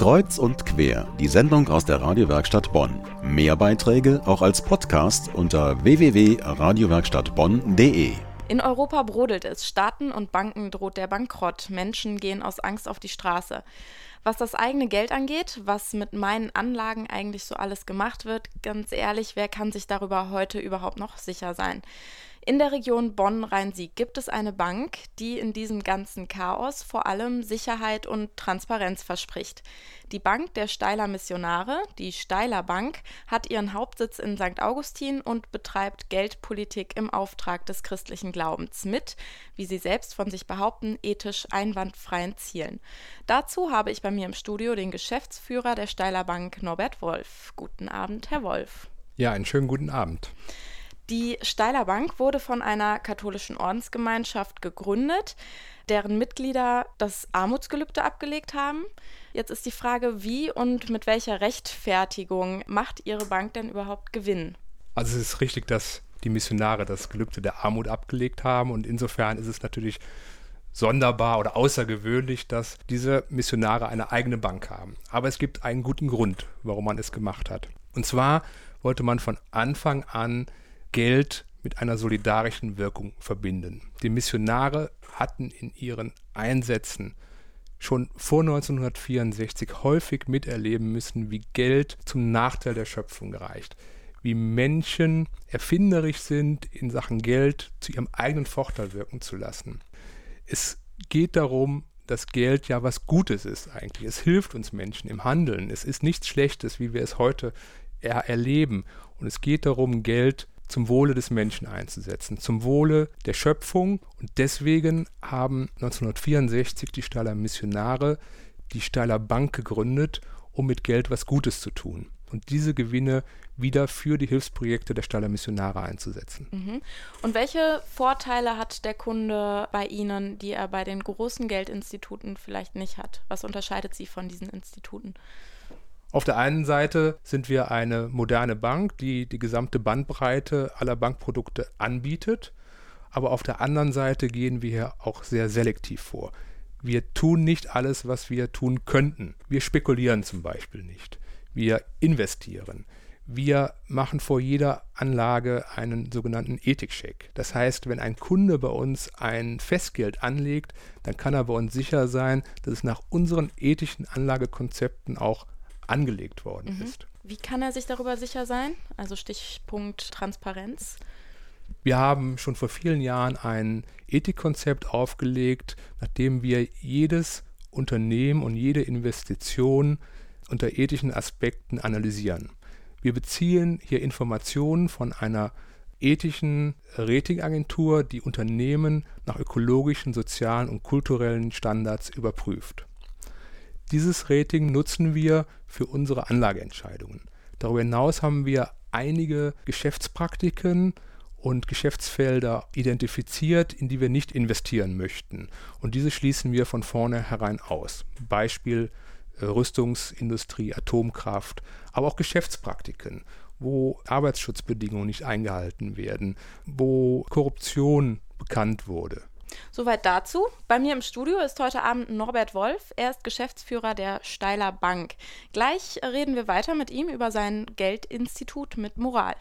Kreuz und quer, die Sendung aus der Radiowerkstatt Bonn. Mehr Beiträge auch als Podcast unter www.radiowerkstattbonn.de. In Europa brodelt es. Staaten und Banken droht der Bankrott. Menschen gehen aus Angst auf die Straße. Was das eigene Geld angeht, was mit meinen Anlagen eigentlich so alles gemacht wird, ganz ehrlich, wer kann sich darüber heute überhaupt noch sicher sein? In der Region Bonn-Rhein-Sieg gibt es eine Bank, die in diesem ganzen Chaos vor allem Sicherheit und Transparenz verspricht. Die Bank der Steiler Missionare, die Steiler Bank, hat ihren Hauptsitz in St. Augustin und betreibt Geldpolitik im Auftrag des christlichen Glaubens mit, wie sie selbst von sich behaupten, ethisch einwandfreien Zielen. Dazu habe ich bei mir im Studio den Geschäftsführer der Steiler Bank, Norbert Wolf. Guten Abend, Herr Wolf. Ja, einen schönen guten Abend. Die Steiler Bank wurde von einer katholischen Ordensgemeinschaft gegründet, deren Mitglieder das Armutsgelübde abgelegt haben. Jetzt ist die Frage, wie und mit welcher Rechtfertigung macht Ihre Bank denn überhaupt Gewinn? Also es ist richtig, dass die Missionare das Gelübde der Armut abgelegt haben und insofern ist es natürlich sonderbar oder außergewöhnlich, dass diese Missionare eine eigene Bank haben. Aber es gibt einen guten Grund, warum man es gemacht hat. Und zwar wollte man von Anfang an Geld mit einer solidarischen Wirkung verbinden. Die Missionare hatten in ihren Einsätzen schon vor 1964 häufig miterleben müssen, wie Geld zum Nachteil der Schöpfung gereicht, wie Menschen erfinderisch sind, in Sachen Geld zu ihrem eigenen Vorteil wirken zu lassen. Es geht darum, dass Geld ja was Gutes ist eigentlich. Es hilft uns Menschen im Handeln. Es ist nichts Schlechtes, wie wir es heute erleben. Und es geht darum, Geld zum Wohle des Menschen einzusetzen, zum Wohle der Schöpfung. Und deswegen haben 1964 die Steiler Missionare die Steiler Bank gegründet, um mit Geld was Gutes zu tun und diese Gewinne wieder für die Hilfsprojekte der Steiler Missionare einzusetzen. Mhm. Und welche Vorteile hat der Kunde bei Ihnen, die er bei den großen Geldinstituten vielleicht nicht hat? Was unterscheidet sie von diesen Instituten? Auf der einen Seite sind wir eine moderne Bank, die die gesamte Bandbreite aller Bankprodukte anbietet, aber auf der anderen Seite gehen wir hier auch sehr selektiv vor. Wir tun nicht alles, was wir tun könnten. Wir spekulieren zum Beispiel nicht. Wir investieren. Wir machen vor jeder Anlage einen sogenannten Ethikcheck. Das heißt, wenn ein Kunde bei uns ein Festgeld anlegt, dann kann er bei uns sicher sein, dass es nach unseren ethischen Anlagekonzepten auch angelegt worden mhm. ist. Wie kann er sich darüber sicher sein? Also Stichpunkt Transparenz. Wir haben schon vor vielen Jahren ein Ethikkonzept aufgelegt, nachdem wir jedes Unternehmen und jede Investition unter ethischen Aspekten analysieren. Wir beziehen hier Informationen von einer ethischen Ratingagentur, die Unternehmen nach ökologischen, sozialen und kulturellen Standards überprüft. Dieses Rating nutzen wir für unsere Anlageentscheidungen. Darüber hinaus haben wir einige Geschäftspraktiken und Geschäftsfelder identifiziert, in die wir nicht investieren möchten. Und diese schließen wir von vornherein aus. Beispiel äh, Rüstungsindustrie, Atomkraft, aber auch Geschäftspraktiken, wo Arbeitsschutzbedingungen nicht eingehalten werden, wo Korruption bekannt wurde. Soweit dazu. Bei mir im Studio ist heute Abend Norbert Wolf. Er ist Geschäftsführer der Steiler Bank. Gleich reden wir weiter mit ihm über sein Geldinstitut mit Moral.